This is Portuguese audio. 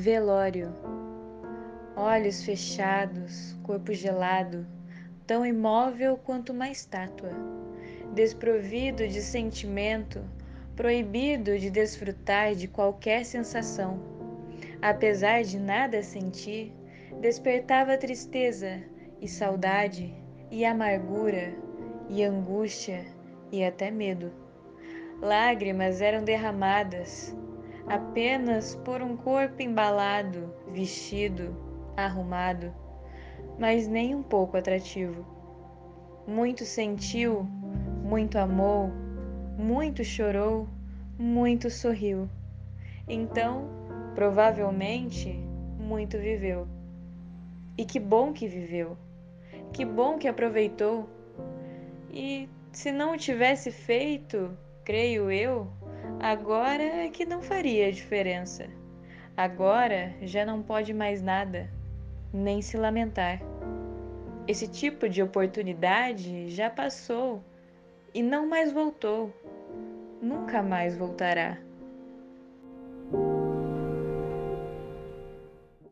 Velório. Olhos fechados, corpo gelado, tão imóvel quanto uma estátua. Desprovido de sentimento, proibido de desfrutar de qualquer sensação. Apesar de nada sentir, despertava tristeza e saudade e amargura e angústia e até medo. Lágrimas eram derramadas apenas por um corpo embalado, vestido, arrumado, mas nem um pouco atrativo. Muito sentiu, muito amou, muito chorou, muito sorriu. Então, provavelmente, muito viveu. E que bom que viveu. Que bom que aproveitou. E se não o tivesse feito, creio eu, agora é que não faria diferença. Agora já não pode mais nada, nem se lamentar. Esse tipo de oportunidade já passou e não mais voltou, nunca mais voltará.